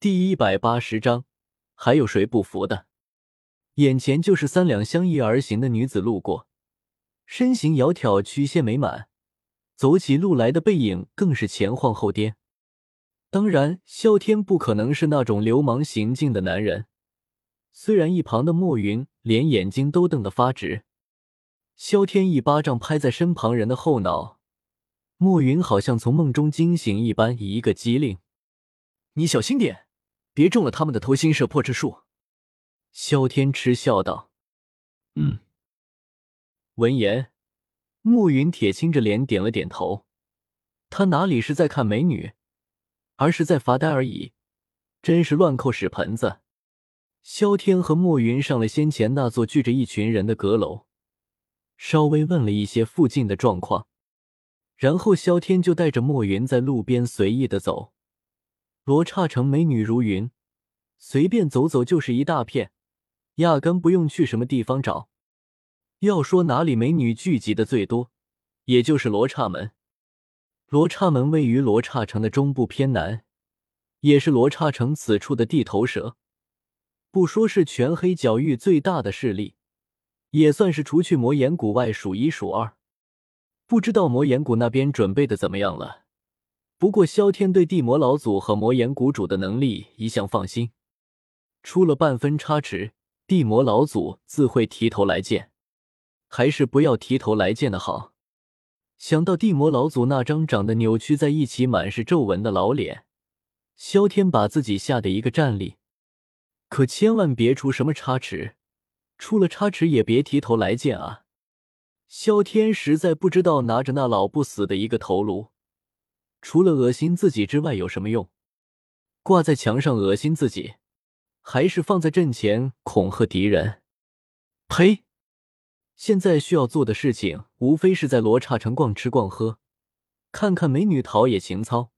第一百八十章，还有谁不服的？眼前就是三两相依而行的女子路过，身形窈窕，曲线美满，走起路来的背影更是前晃后颠。当然，萧天不可能是那种流氓行径的男人。虽然一旁的莫云连眼睛都瞪得发直，萧天一巴掌拍在身旁人的后脑，莫云好像从梦中惊醒一般，一个机灵：“你小心点。”别中了他们的偷心摄魄之术。”萧天嗤笑道。“嗯。”闻言，暮云铁青着脸点了点头。他哪里是在看美女，而是在发呆而已。真是乱扣屎盆子！萧天和暮云上了先前那座聚着一群人的阁楼，稍微问了一些附近的状况，然后萧天就带着暮云在路边随意的走。罗刹城美女如云，随便走走就是一大片，压根不用去什么地方找。要说哪里美女聚集的最多，也就是罗刹门。罗刹门位于罗刹城的中部偏南，也是罗刹城此处的地头蛇。不说是全黑角域最大的势力，也算是除去魔岩谷外数一数二。不知道魔岩谷那边准备的怎么样了？不过，萧天对地魔老祖和魔岩谷主的能力一向放心，出了半分差池，地魔老祖自会提头来见。还是不要提头来见的好。想到地魔老祖那张长得扭曲在一起、满是皱纹的老脸，萧天把自己吓得一个战栗。可千万别出什么差池，出了差池也别提头来见啊！萧天实在不知道拿着那老不死的一个头颅。除了恶心自己之外有什么用？挂在墙上恶心自己，还是放在阵前恐吓敌人？呸！现在需要做的事情，无非是在罗刹城逛吃逛喝，看看美女，陶冶情操，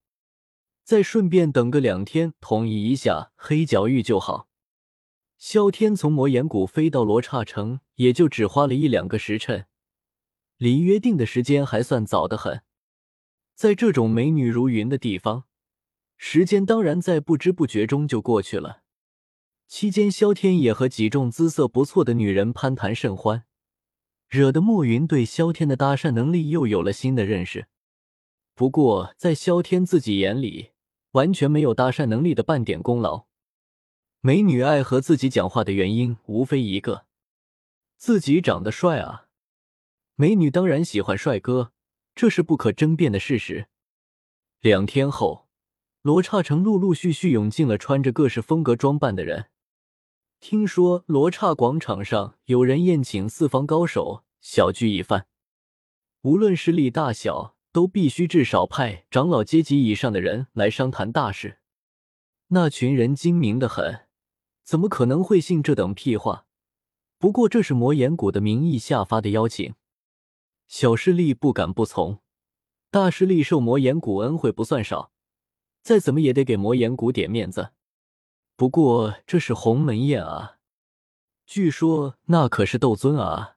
再顺便等个两天，统一一下黑角域就好。萧天从魔岩谷飞到罗刹城，也就只花了一两个时辰，离约定的时间还算早得很。在这种美女如云的地方，时间当然在不知不觉中就过去了。期间，萧天也和几众姿色不错的女人攀谈甚欢，惹得莫云对萧天的搭讪能力又有了新的认识。不过，在萧天自己眼里，完全没有搭讪能力的半点功劳。美女爱和自己讲话的原因，无非一个：自己长得帅啊。美女当然喜欢帅哥。这是不可争辩的事实。两天后，罗刹城陆陆续续涌进了穿着各式风格装扮的人。听说罗刹广场上有人宴请四方高手，小聚一番。无论势力大小，都必须至少派长老阶级以上的人来商谈大事。那群人精明的很，怎么可能会信这等屁话？不过这是魔岩谷的名义下发的邀请。小势力不敢不从，大势力受魔岩谷恩惠不算少，再怎么也得给魔岩谷点面子。不过这是鸿门宴啊，据说那可是斗尊啊，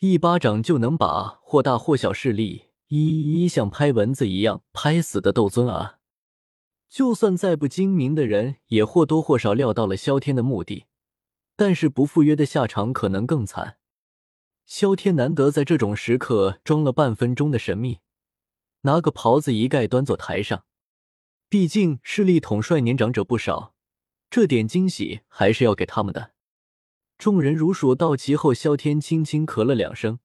一巴掌就能把或大或小势力一一像拍蚊子一样拍死的斗尊啊！就算再不精明的人，也或多或少料到了萧天的目的，但是不赴约的下场可能更惨。萧天难得在这种时刻装了半分钟的神秘，拿个袍子一盖，端坐台上。毕竟势力统帅年长者不少，这点惊喜还是要给他们的。众人如数到齐后，萧天轻轻咳了两声，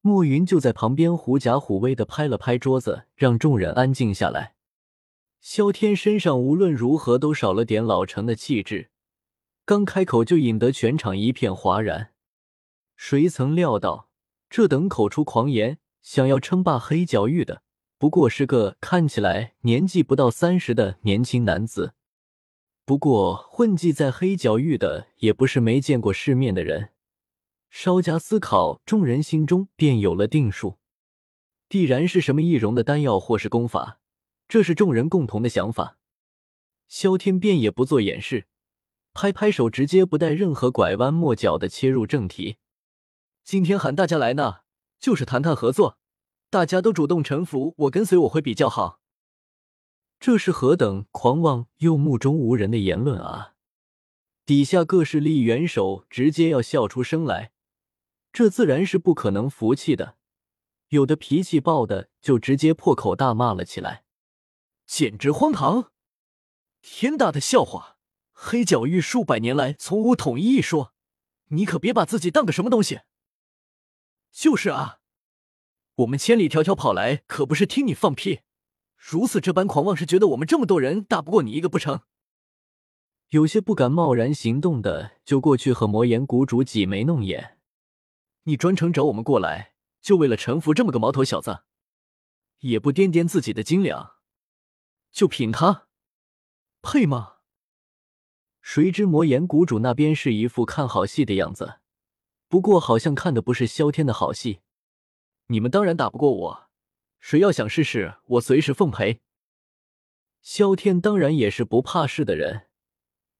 暮云就在旁边狐假虎威的拍了拍桌子，让众人安静下来。萧天身上无论如何都少了点老成的气质，刚开口就引得全场一片哗然。谁曾料到，这等口出狂言、想要称霸黑角域的，不过是个看起来年纪不到三十的年轻男子。不过混迹在黑角域的，也不是没见过世面的人。稍加思考，众人心中便有了定数。必然是什么易容的丹药或是功法，这是众人共同的想法。萧天便也不做掩饰，拍拍手，直接不带任何拐弯抹角的切入正题。今天喊大家来呢，就是谈谈合作。大家都主动臣服，我跟随我会比较好。这是何等狂妄又目中无人的言论啊！底下各势力元首直接要笑出声来，这自然是不可能服气的。有的脾气暴的就直接破口大骂了起来，简直荒唐！天大的笑话！黑角域数百年来从无统一一说，你可别把自己当个什么东西。就是啊，我们千里迢迢跑来可不是听你放屁。如此这般狂妄，是觉得我们这么多人打不过你一个不成？有些不敢贸然行动的，就过去和魔岩谷主挤眉弄眼。你专程找我们过来，就为了臣服这么个毛头小子，也不掂掂自己的斤两，就凭他，配吗？谁知魔岩谷主那边是一副看好戏的样子，不过好像看的不是萧天的好戏。你们当然打不过我。谁要想试试，我随时奉陪。萧天当然也是不怕事的人，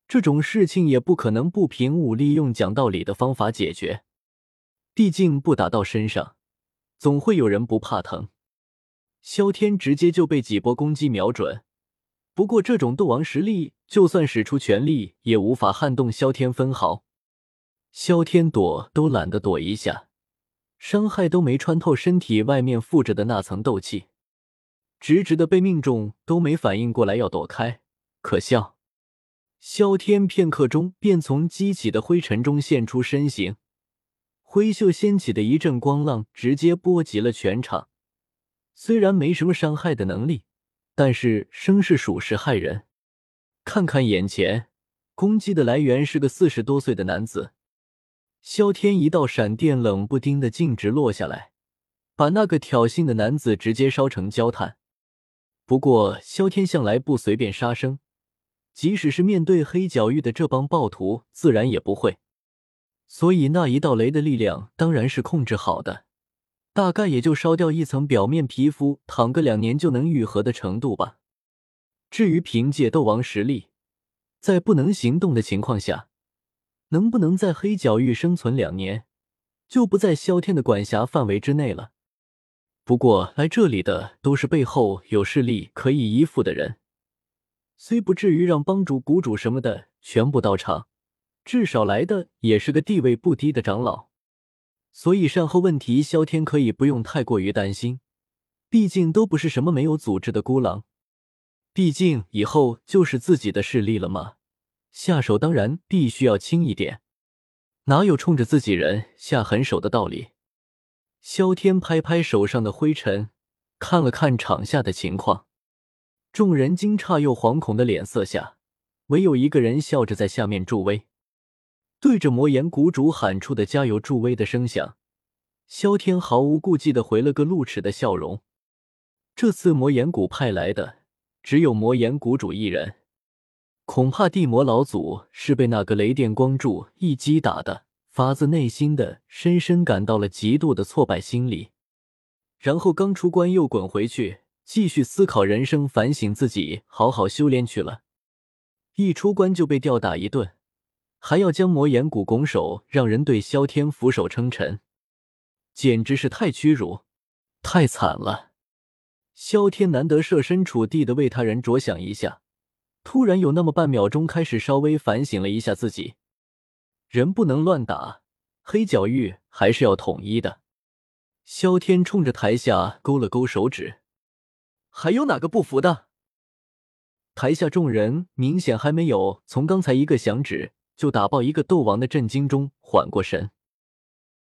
这种事情也不可能不凭武力，用讲道理的方法解决。毕竟不打到身上，总会有人不怕疼。萧天直接就被几波攻击瞄准，不过这种斗王实力，就算使出全力，也无法撼动萧天分毫。萧天躲都懒得躲一下。伤害都没穿透身体外面附着的那层斗气，直直的被命中，都没反应过来要躲开，可笑！萧天片刻中便从激起的灰尘中现出身形，挥袖掀起的一阵光浪直接波及了全场。虽然没什么伤害的能力，但是声势属实骇人。看看眼前，攻击的来源是个四十多岁的男子。萧天一道闪电冷不丁的径直落下来，把那个挑衅的男子直接烧成焦炭。不过萧天向来不随便杀生，即使是面对黑角域的这帮暴徒，自然也不会。所以那一道雷的力量当然是控制好的，大概也就烧掉一层表面皮肤，躺个两年就能愈合的程度吧。至于凭借斗王实力，在不能行动的情况下。能不能在黑角域生存两年，就不在萧天的管辖范围之内了。不过来这里的都是背后有势力可以依附的人，虽不至于让帮主、谷主什么的全部到场，至少来的也是个地位不低的长老。所以善后问题，萧天可以不用太过于担心，毕竟都不是什么没有组织的孤狼，毕竟以后就是自己的势力了嘛。下手当然必须要轻一点，哪有冲着自己人下狠手的道理？萧天拍拍手上的灰尘，看了看场下的情况，众人惊诧又惶恐的脸色下，唯有一个人笑着在下面助威，对着魔岩谷主喊出的加油助威的声响，萧天毫无顾忌的回了个露齿的笑容。这次魔岩谷派来的只有魔岩谷主一人。恐怕地魔老祖是被那个雷电光柱一击打的，发自内心的深深感到了极度的挫败心理，然后刚出关又滚回去，继续思考人生，反省自己，好好修炼去了。一出关就被吊打一顿，还要将魔岩谷拱手，让人对萧天俯首称臣，简直是太屈辱，太惨了。萧天难得设身处地的为他人着想一下。突然有那么半秒钟，开始稍微反省了一下自己，人不能乱打，黑角域还是要统一的。萧天冲着台下勾了勾手指，还有哪个不服的？台下众人明显还没有从刚才一个响指就打爆一个斗王的震惊中缓过神。